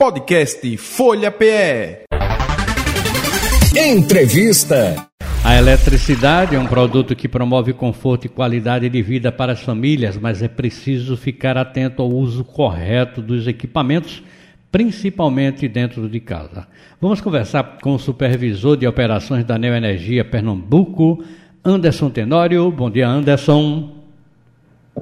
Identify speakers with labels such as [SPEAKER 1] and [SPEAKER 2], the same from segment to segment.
[SPEAKER 1] Podcast Folha PE.
[SPEAKER 2] Entrevista.
[SPEAKER 3] A eletricidade é um produto que promove conforto e qualidade de vida para as famílias, mas é preciso ficar atento ao uso correto dos equipamentos, principalmente dentro de casa. Vamos conversar com o supervisor de operações da Neoenergia Pernambuco, Anderson Tenório. Bom dia, Anderson.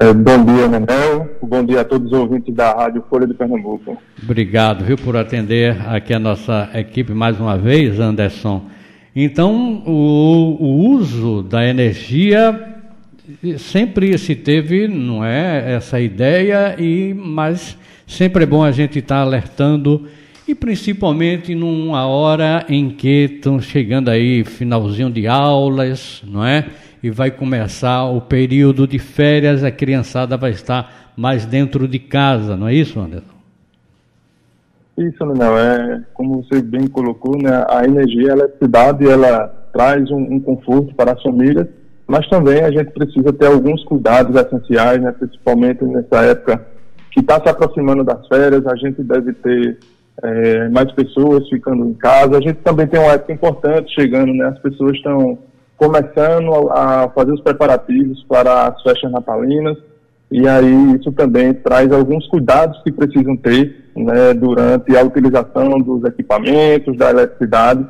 [SPEAKER 4] É, bom dia, Nenel. Bom dia a todos os ouvintes da Rádio Folha de Pernambuco.
[SPEAKER 3] Obrigado, viu, por atender aqui a nossa equipe mais uma vez, Anderson. Então, o, o uso da energia sempre se teve, não é, essa ideia, e mas sempre é bom a gente estar tá alertando e principalmente numa hora em que estão chegando aí finalzinho de aulas, não é? E vai começar o período de férias, a criançada vai estar mais dentro de casa, não é isso, Anderson?
[SPEAKER 4] Isso, não é como você bem colocou, né? A energia, a eletricidade, ela traz um, um conforto para as famílias, mas também a gente precisa ter alguns cuidados essenciais, né? Principalmente nessa época que está se aproximando das férias, a gente deve ter é, mais pessoas ficando em casa. A gente também tem uma época importante chegando, né? As pessoas estão começando a fazer os preparativos para as festas natalinas e aí isso também traz alguns cuidados que precisam ter né, durante a utilização dos equipamentos, da eletricidade.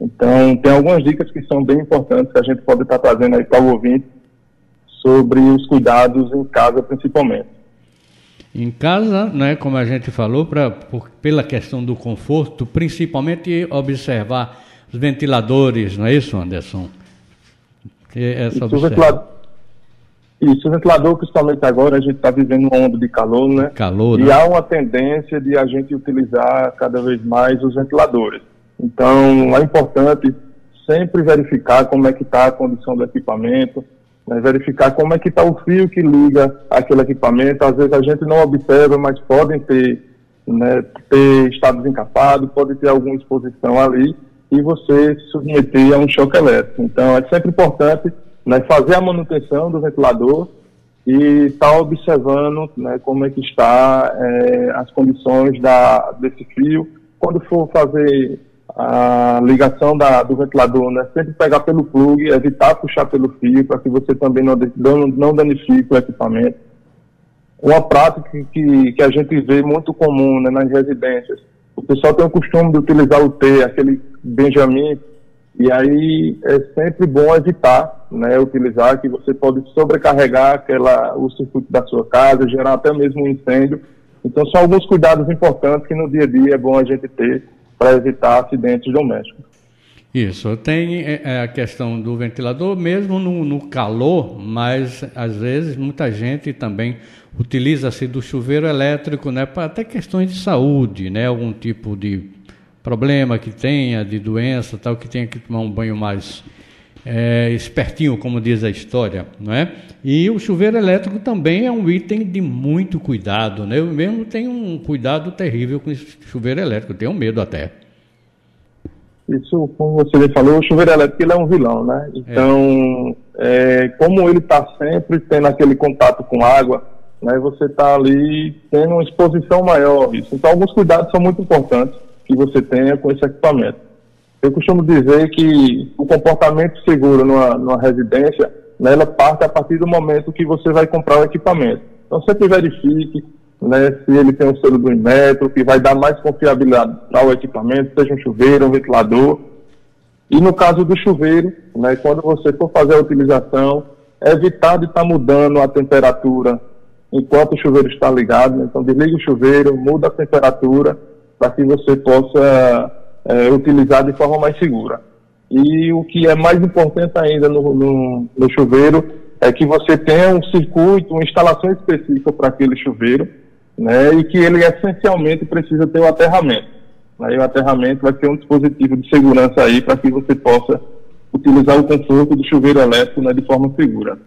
[SPEAKER 4] Então, tem algumas dicas que são bem importantes que a gente pode estar trazendo aí para o ouvinte sobre os cuidados em casa, principalmente.
[SPEAKER 3] Em casa, né, como a gente falou, pra, por, pela questão do conforto, principalmente observar os ventiladores, não é isso, Anderson?
[SPEAKER 4] Essa observa... Isso, o ventilador, principalmente agora, a gente está vivendo uma onda de calor, né?
[SPEAKER 3] Calor,
[SPEAKER 4] E né? há uma tendência de a gente utilizar cada vez mais os ventiladores. Então, é importante sempre verificar como é que está a condição do equipamento, né? verificar como é que está o fio que liga aquele equipamento. Às vezes a gente não observa, mas podem ter, né, ter estado desencapado, pode ter alguma exposição ali e você se submeter a um choque elétrico. Então, é sempre importante né, fazer a manutenção do ventilador e estar tá observando né, como é que está é, as condições da, desse fio. Quando for fazer a ligação da, do ventilador, né, sempre pegar pelo plug, evitar puxar pelo fio, para que você também não, não danifique o equipamento. Uma prática que, que a gente vê muito comum né, nas residências, o pessoal tem o costume de utilizar o T, aquele Benjamin, e aí é sempre bom evitar, né, utilizar que você pode sobrecarregar aquela, o circuito da sua casa, gerar até mesmo um incêndio. Então são alguns cuidados importantes que no dia a dia é bom a gente ter para evitar acidentes domésticos.
[SPEAKER 3] Isso, tem é, é, a questão do ventilador, mesmo no, no calor, mas às vezes muita gente também utiliza-se do chuveiro elétrico, né, para até questões de saúde, né, algum tipo de problema que tenha, de doença, tal, que tenha que tomar um banho mais é, espertinho, como diz a história, não é? E o chuveiro elétrico também é um item de muito cuidado, né? Eu mesmo tenho um cuidado terrível com esse chuveiro elétrico, tenho medo até.
[SPEAKER 4] Isso, como você falou, o chuveiro elétrico ele é um vilão, né? Então, é. É, como ele está sempre tendo aquele contato com água, né, você está ali tendo uma exposição maior. Isso. Então, alguns cuidados são muito importantes que você tenha com esse equipamento. Eu costumo dizer que o comportamento seguro numa, numa residência, né, ela parte a partir do momento que você vai comprar o equipamento. Então, sempre verifique né, se ele tem o selo do Inmetro, que vai dar mais confiabilidade ao equipamento, seja um chuveiro, um ventilador. E no caso do chuveiro, né, quando você for fazer a utilização, evitar de estar tá mudando a temperatura enquanto o chuveiro está ligado. Né? Então, desliga o chuveiro, muda a temperatura para que você possa é, utilizar de forma mais segura. E o que é mais importante ainda no, no, no chuveiro é que você tenha um circuito, uma instalação específica para aquele chuveiro, né, e que ele essencialmente precisa ter o um aterramento. Aí o aterramento vai ser um dispositivo de segurança aí para que você possa utilizar o conforto do chuveiro elétrico né, de forma segura.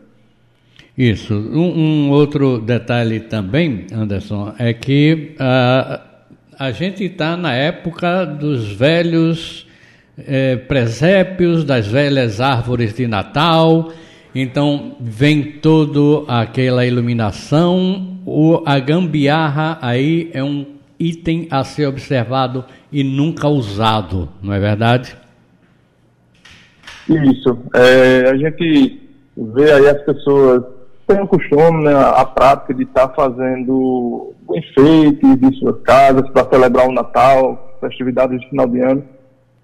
[SPEAKER 3] Isso. Um, um, outro detalhe também, Anderson, é que uh, a gente está na época dos velhos é, presépios, das velhas árvores de Natal. Então vem toda aquela iluminação. O, a gambiarra aí é um item a ser observado e nunca usado, não é verdade?
[SPEAKER 4] Isso. É, a gente vê aí as pessoas têm o costume, né, a prática de estar tá fazendo enfeites de suas casas para celebrar o Natal, festividades de final de ano.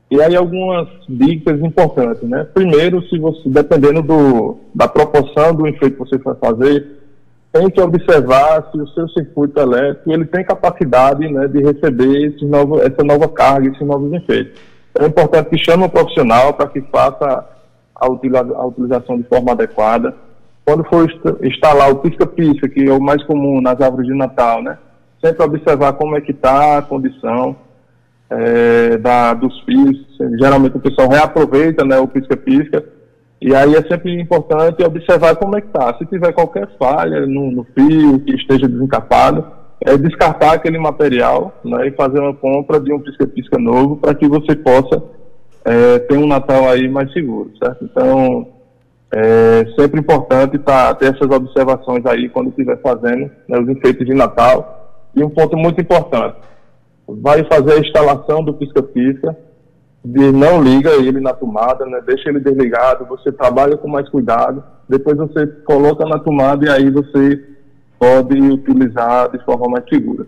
[SPEAKER 4] E aí algumas dicas importantes, né? Primeiro, se você, dependendo do, da proporção do enfeite que você vai fazer, tem que observar se o seu circuito elétrico ele tem capacidade né, de receber esse novo, essa nova carga, esses novos enfeites. Então, é importante que chame um profissional para que faça a, utilização de forma adequada. Quando for instalar o pisca-pisca, que é o mais comum nas árvores de Natal, né? Sempre observar como é que está a condição é, da, dos fios. Geralmente o pessoal reaproveita né, o pisca-pisca e aí é sempre importante observar como é que está. Se tiver qualquer falha no, no fio que esteja desencapado, é descartar aquele material né, e fazer uma compra de um pisca-pisca novo para que você possa é, ter um Natal aí mais seguro, certo? Então, é sempre importante tá, ter essas observações aí quando estiver fazendo né, os enfeites de Natal. E um ponto muito importante, vai fazer a instalação do pisca-pisca, não liga ele na tomada, né? deixa ele desligado, você trabalha com mais cuidado, depois você coloca na tomada e aí você pode utilizar de forma mais segura.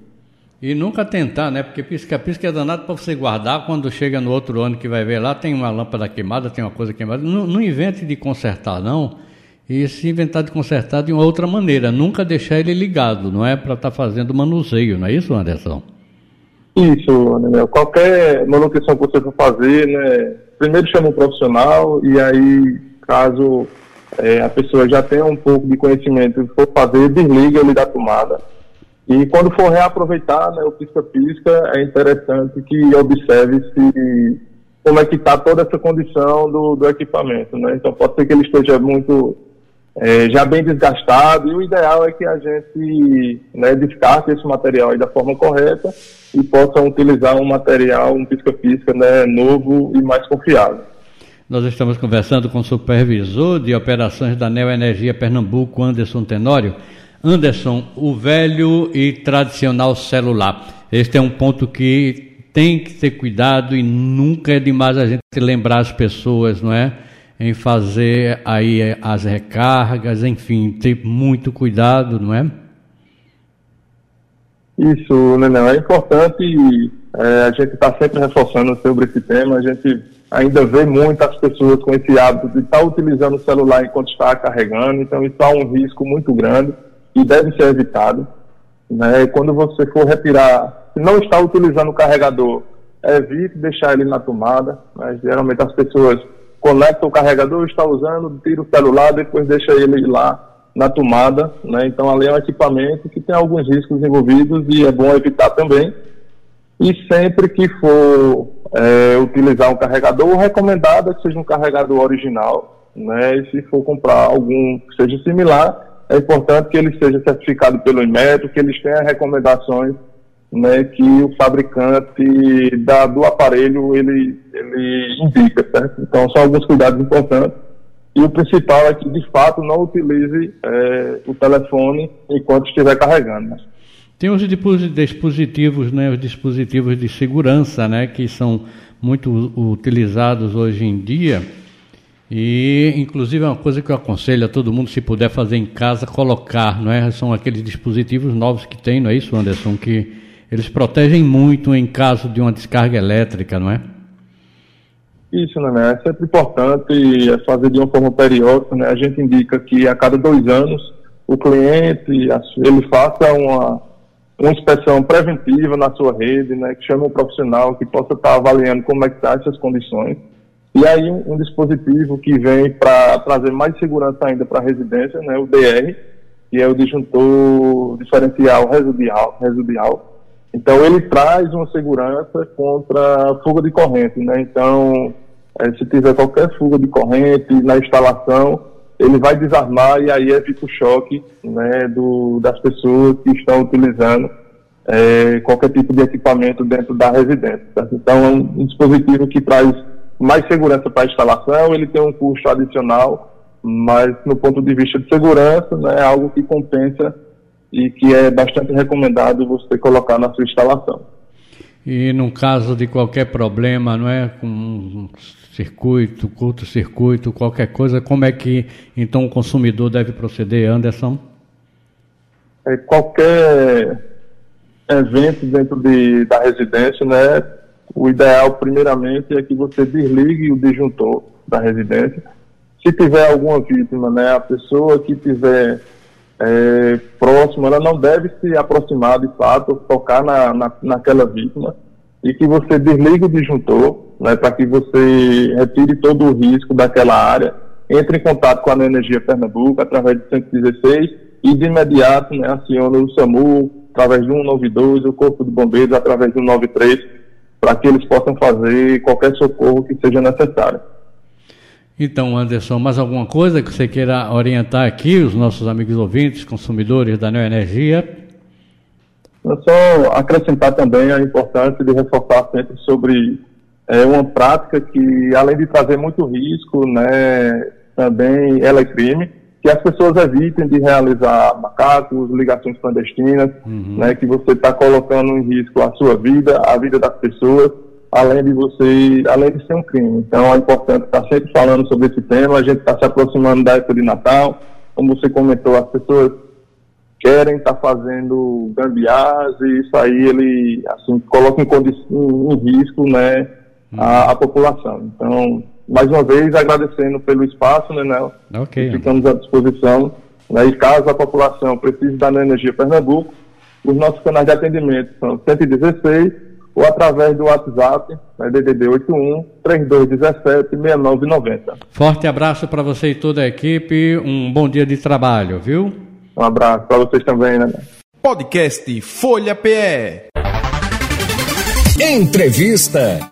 [SPEAKER 3] E nunca tentar, né? Porque pisca-pisca é danado para você guardar quando chega no outro ano que vai ver lá, tem uma lâmpada queimada, tem uma coisa queimada. Não, não invente de consertar, não. E se inventar de consertar de uma outra maneira, nunca deixar ele ligado, não é para estar tá fazendo manuseio, não é isso, Anderson?
[SPEAKER 4] Isso, né? Qualquer manutenção que você for fazer, né? Primeiro chama um profissional e aí, caso é, a pessoa já tenha um pouco de conhecimento e for fazer, desliga ele da tomada. E quando for reaproveitar né, o pisca-pisca, é interessante que observe se como é que está toda essa condição do, do equipamento. Né? Então pode ser que ele esteja muito é, já bem desgastado, e o ideal é que a gente né, descarte esse material da forma correta e possa utilizar um material, um pisca-pisca né, novo e mais confiável.
[SPEAKER 3] Nós estamos conversando com o supervisor de operações da Neo Energia Pernambuco, Anderson Tenório. Anderson, o velho e tradicional celular. Este é um ponto que tem que ter cuidado e nunca é demais a gente lembrar as pessoas, não é? em fazer aí as recargas, enfim, ter muito cuidado, não é?
[SPEAKER 4] Isso, Nenão, é importante é, a gente está sempre reforçando sobre esse tema, a gente ainda vê muitas pessoas com esse hábito de estar tá utilizando o celular enquanto está carregando, então isso há um risco muito grande e deve ser evitado. Né? Quando você for retirar, se não está utilizando o carregador, evite deixar ele na tomada, né? geralmente as pessoas conecta o carregador, está usando, tira o celular, depois deixa ele lá na tomada, né? Então ali é um equipamento que tem alguns riscos envolvidos e é bom evitar também. E sempre que for é, utilizar um carregador, o recomendado é que seja um carregador original, né? E se for comprar algum que seja similar, é importante que ele seja certificado pelo Inmetro, que eles tenham recomendações né, que o fabricante da, do aparelho ele, ele indica, certo? Então são alguns cuidados importantes. E o principal é que, de fato, não utilize é, o telefone enquanto estiver carregando. Né?
[SPEAKER 3] Tem os dispositivos, né, os dispositivos de segurança, né, que são muito utilizados hoje em dia. E, inclusive, é uma coisa que eu aconselho a todo mundo, se puder fazer em casa, colocar, não é? São aqueles dispositivos novos que tem, não é isso, Anderson? Que eles protegem muito em caso de uma descarga elétrica, não é?
[SPEAKER 4] Isso, né? É sempre importante fazer de uma forma periódica, né? A gente indica que a cada dois anos o cliente ele faça uma, uma inspeção preventiva na sua rede, né? Que chame um profissional que possa estar avaliando como é que estão tá essas condições. E aí um, um dispositivo que vem para trazer mais segurança ainda para a residência, né? O DR, que é o disjuntor diferencial residual, residual então, ele traz uma segurança contra fuga de corrente, né? Então, é, se tiver qualquer fuga de corrente na instalação, ele vai desarmar e aí evita o choque né, do, das pessoas que estão utilizando é, qualquer tipo de equipamento dentro da residência. Certo? Então, é um dispositivo que traz mais segurança para a instalação, ele tem um custo adicional, mas no ponto de vista de segurança, né, é algo que compensa e que é bastante recomendado você colocar na sua instalação.
[SPEAKER 3] E no caso de qualquer problema, não é, com um circuito, curto-circuito, qualquer coisa, como é que então o consumidor deve proceder, Anderson?
[SPEAKER 4] É, qualquer evento dentro de, da residência, né, o ideal primeiramente é que você desligue o disjuntor da residência. Se tiver alguma vítima, né, a pessoa que tiver é, próximo, ela não deve se aproximar de fato, tocar na, na, naquela vítima e que você desligue o disjuntor, né, para que você retire todo o risco daquela área, entre em contato com a Energia Pernambuco através de 116 e de imediato né, aciona o SAMU através de 192, o Corpo de Bombeiros através de 193, para que eles possam fazer qualquer socorro que seja necessário.
[SPEAKER 3] Então, Anderson, mais alguma coisa que você queira orientar aqui os nossos amigos ouvintes, consumidores da Neoenergia?
[SPEAKER 4] Eu só acrescentar também a importância de reforçar sempre sobre é, uma prática que, além de trazer muito risco, né, também ela é crime, que as pessoas evitem de realizar macacos, ligações clandestinas, uhum. né, que você está colocando em risco a sua vida, a vida das pessoas, além de você, além de ser um crime. Então é importante estar sempre falando sobre esse tema, a gente está se aproximando da época de Natal, como você comentou, as pessoas querem estar tá fazendo gambiarras e isso aí ele assim coloca em, em, risco né uhum. a, a, população então mais uma vez agradecendo pelo espaço né Nel?
[SPEAKER 3] okay.
[SPEAKER 4] ficamos à disposição né, e caso a população precise da Energia Pernambuco os nossos canais de atendimento são 116 ou através do WhatsApp, né, DDD 81 3217 6990.
[SPEAKER 3] Forte abraço para você e toda a equipe, um bom dia de trabalho, viu?
[SPEAKER 4] Um abraço para vocês também, né?
[SPEAKER 1] Podcast Folha PE.
[SPEAKER 2] Entrevista.